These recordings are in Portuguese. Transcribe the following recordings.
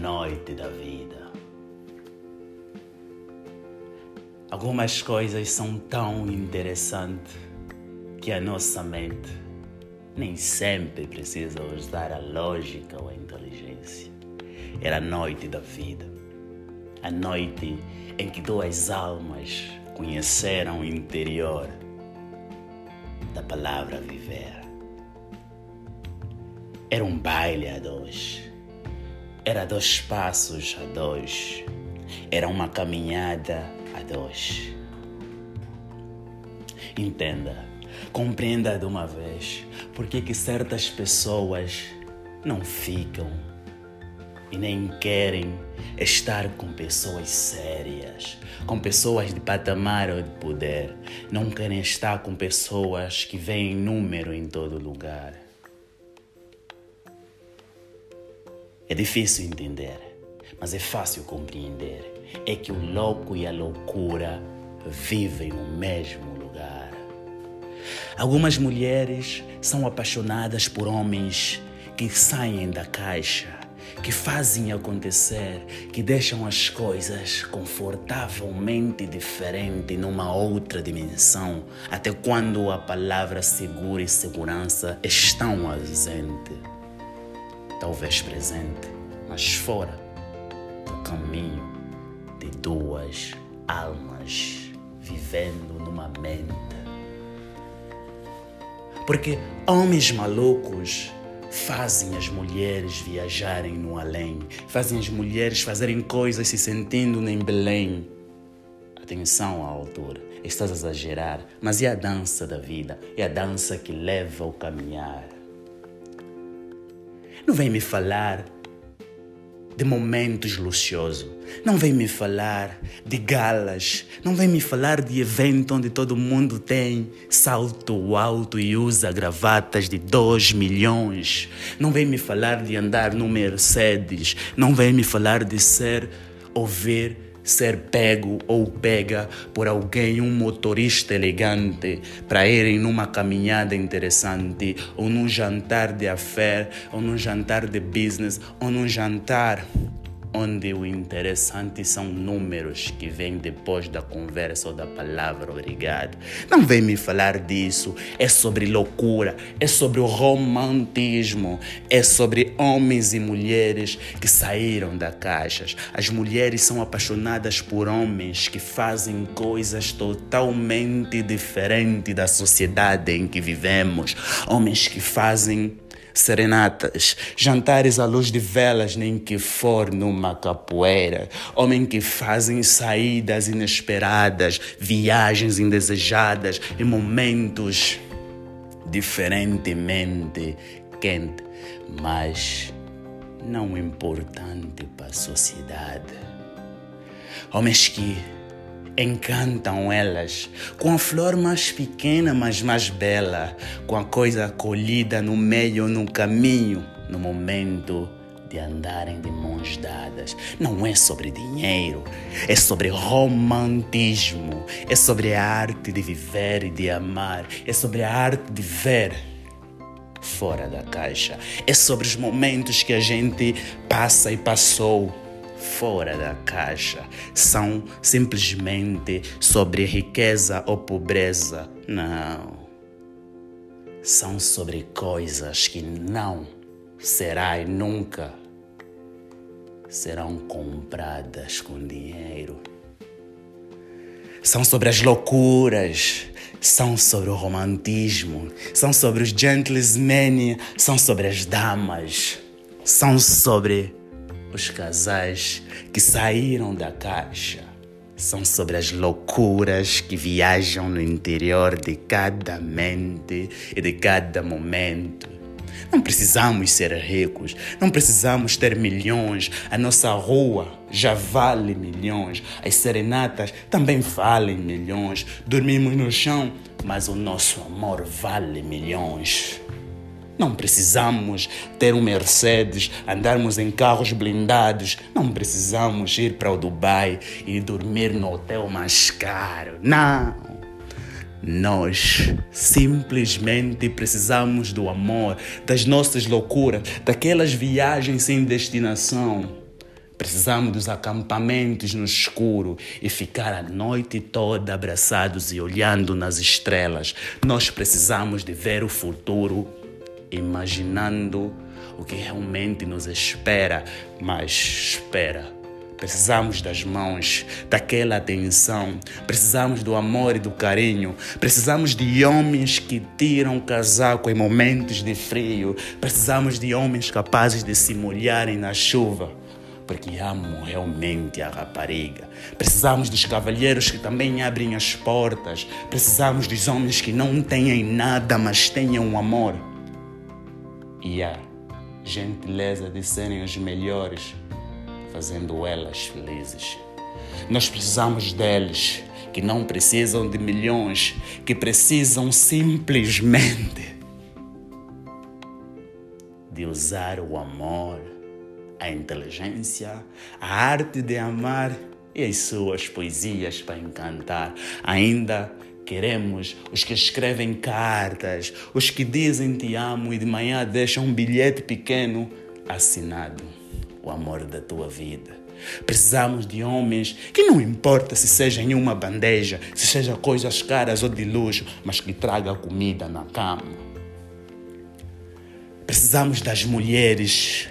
noite da vida. Algumas coisas são tão interessantes que a nossa mente nem sempre precisa usar a lógica ou a inteligência. Era a noite da vida, a noite em que duas almas conheceram o interior da palavra viver. Era um baile a dois, era dois passos a dois, era uma caminhada a dois. Entenda, compreenda de uma vez por que certas pessoas não ficam e nem querem estar com pessoas sérias, com pessoas de patamar ou de poder. Não querem estar com pessoas que veem número em todo lugar. É difícil entender, mas é fácil compreender. É que o louco e a loucura vivem no mesmo lugar. Algumas mulheres são apaixonadas por homens que saem da caixa que fazem acontecer, que deixam as coisas confortavelmente diferentes numa outra dimensão, até quando a palavra seguro e segurança estão ausente, talvez presente, mas fora do caminho de duas almas vivendo numa mente. Porque homens malucos fazem as mulheres viajarem no além, fazem as mulheres fazerem coisas se sentindo em Belém. Atenção altura, estás a exagerar, mas é a dança da vida, é a dança que leva ao caminhar. Não vem me falar de momentos luxuosos. Não vem me falar de galas. Não vem me falar de evento onde todo mundo tem salto alto e usa gravatas de 2 milhões. Não vem me falar de andar no Mercedes. Não vem me falar de ser ouvir ser pego ou pega por alguém, um motorista elegante, para irem numa caminhada interessante, ou num jantar de affair, ou num jantar de business, ou num jantar onde o interessante são números que vêm depois da conversa ou da palavra obrigado. Não vem me falar disso. É sobre loucura, é sobre o romantismo, é sobre homens e mulheres que saíram da caixas. As mulheres são apaixonadas por homens que fazem coisas totalmente diferentes da sociedade em que vivemos. Homens que fazem serenatas, jantares à luz de velas, nem que for numa capoeira, homens que fazem saídas inesperadas, viagens indesejadas em momentos diferentemente quente, mas não importante para a sociedade. Homens que encantam elas com a flor mais pequena, mas mais bela, com a coisa colhida no meio, no caminho, no momento de andarem de mãos dadas. Não é sobre dinheiro, é sobre romantismo, é sobre a arte de viver e de amar, é sobre a arte de ver fora da caixa, é sobre os momentos que a gente passa e passou fora da caixa, são simplesmente sobre riqueza ou pobreza. Não. São sobre coisas que não será e nunca serão compradas com dinheiro. São sobre as loucuras, são sobre o romantismo, são sobre os gentlemen, são sobre as damas, são sobre os casais que saíram da caixa são sobre as loucuras que viajam no interior de cada mente e de cada momento. Não precisamos ser ricos, não precisamos ter milhões. A nossa rua já vale milhões, as serenatas também valem milhões. Dormimos no chão, mas o nosso amor vale milhões. Não precisamos ter um Mercedes, andarmos em carros blindados. Não precisamos ir para o Dubai e dormir no hotel mais caro. Não. Nós simplesmente precisamos do amor, das nossas loucuras, daquelas viagens sem destinação, Precisamos dos acampamentos no escuro e ficar a noite toda abraçados e olhando nas estrelas. Nós precisamos de ver o futuro, imaginando o que realmente nos espera, mas espera. Precisamos das mãos, daquela atenção. Precisamos do amor e do carinho. Precisamos de homens que tiram casaco em momentos de frio. Precisamos de homens capazes de se molharem na chuva porque amo realmente a rapariga. Precisamos dos cavalheiros que também abrem as portas. Precisamos dos homens que não têm nada, mas tenham amor. E a gentileza de serem os melhores, fazendo elas felizes. Nós precisamos deles, que não precisam de milhões, que precisam simplesmente de usar o amor a inteligência, a arte de amar e as suas poesias para encantar. Ainda queremos os que escrevem cartas, os que dizem te amo e de manhã deixam um bilhete pequeno assinado. O amor da tua vida. Precisamos de homens que não importa se seja em uma bandeja, se seja coisas caras ou de luxo, mas que traga comida na cama. Precisamos das mulheres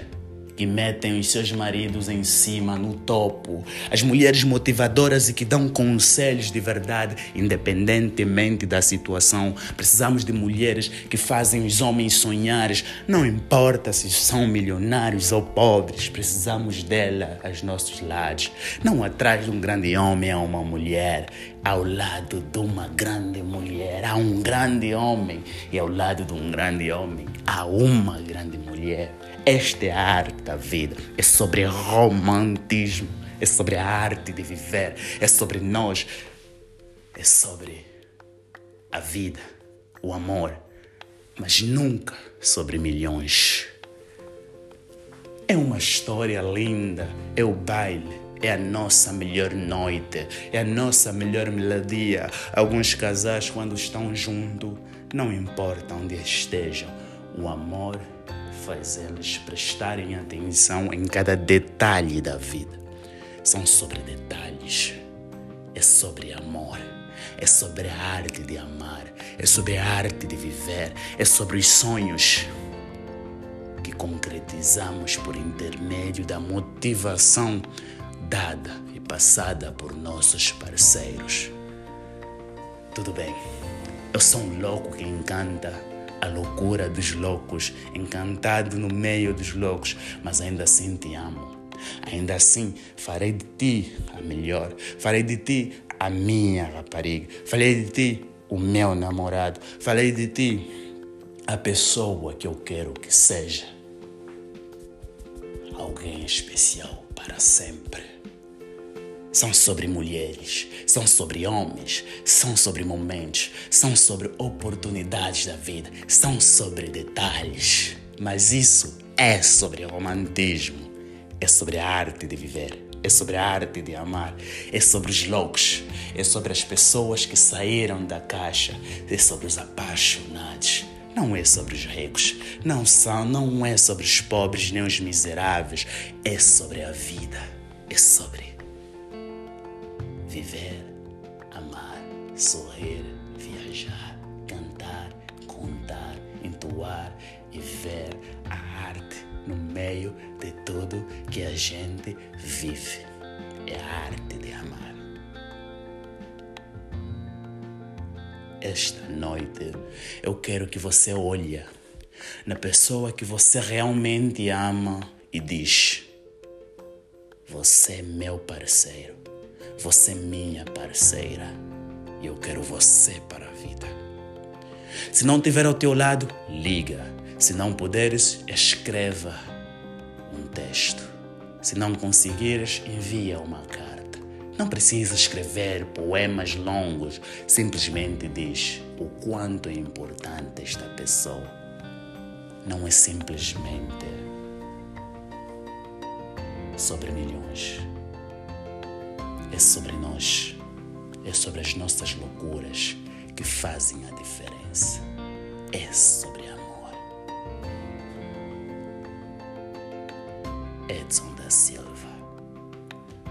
que metem os seus maridos em cima, no topo. As mulheres motivadoras e que dão conselhos de verdade, independentemente da situação. Precisamos de mulheres que fazem os homens sonhar, não importa se são milionários ou pobres. Precisamos dela aos nossos lados. Não atrás de um grande homem há uma mulher, ao lado de uma grande mulher há um grande homem, e ao lado de um grande homem há uma grande mulher. Esta é a arte da vida. É sobre romantismo. É sobre a arte de viver. É sobre nós. É sobre a vida, o amor. Mas nunca sobre milhões. É uma história linda. É o baile. É a nossa melhor noite, é a nossa melhor melodia. Alguns casais, quando estão juntos, não importa onde estejam, o amor faz eles prestarem atenção em cada detalhe da vida. São sobre detalhes, é sobre amor, é sobre a arte de amar, é sobre a arte de viver, é sobre os sonhos que concretizamos por intermédio da motivação dada e passada por nossos parceiros. Tudo bem, eu sou um louco que encanta a loucura dos loucos, encantado no meio dos loucos, mas ainda assim te amo. Ainda assim, farei de ti a melhor, farei de ti a minha rapariga, farei de ti o meu namorado, farei de ti a pessoa que eu quero que seja. Alguém especial para sempre são sobre mulheres, são sobre homens, são sobre momentos, são sobre oportunidades da vida, são sobre detalhes. Mas isso é sobre romantismo, é sobre a arte de viver, é sobre a arte de amar, é sobre os loucos, é sobre as pessoas que saíram da caixa, é sobre os apaixonados. Não é sobre os ricos, não são, não é sobre os pobres nem os miseráveis, é sobre a vida, é sobre viver, amar, sorrir, viajar, cantar, contar, entoar e ver a arte no meio de tudo que a gente vive. É a arte de amar. Esta noite eu quero que você olhe na pessoa que você realmente ama e diz: Você é meu parceiro. Você é minha parceira e eu quero você para a vida. Se não tiver ao teu lado, liga. Se não puderes, escreva um texto. Se não conseguires, envia uma carta. Não precisa escrever poemas longos, simplesmente diz o quanto é importante esta pessoa. Não é simplesmente sobre milhões é sobre nós, é sobre as nossas loucuras que fazem a diferença. É sobre amor. Edson da Silva.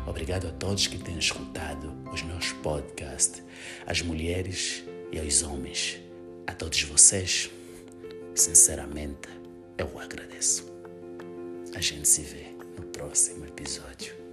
Obrigado a todos que têm escutado os meus podcasts, as mulheres e aos homens. A todos vocês, sinceramente, eu agradeço. A gente se vê no próximo episódio.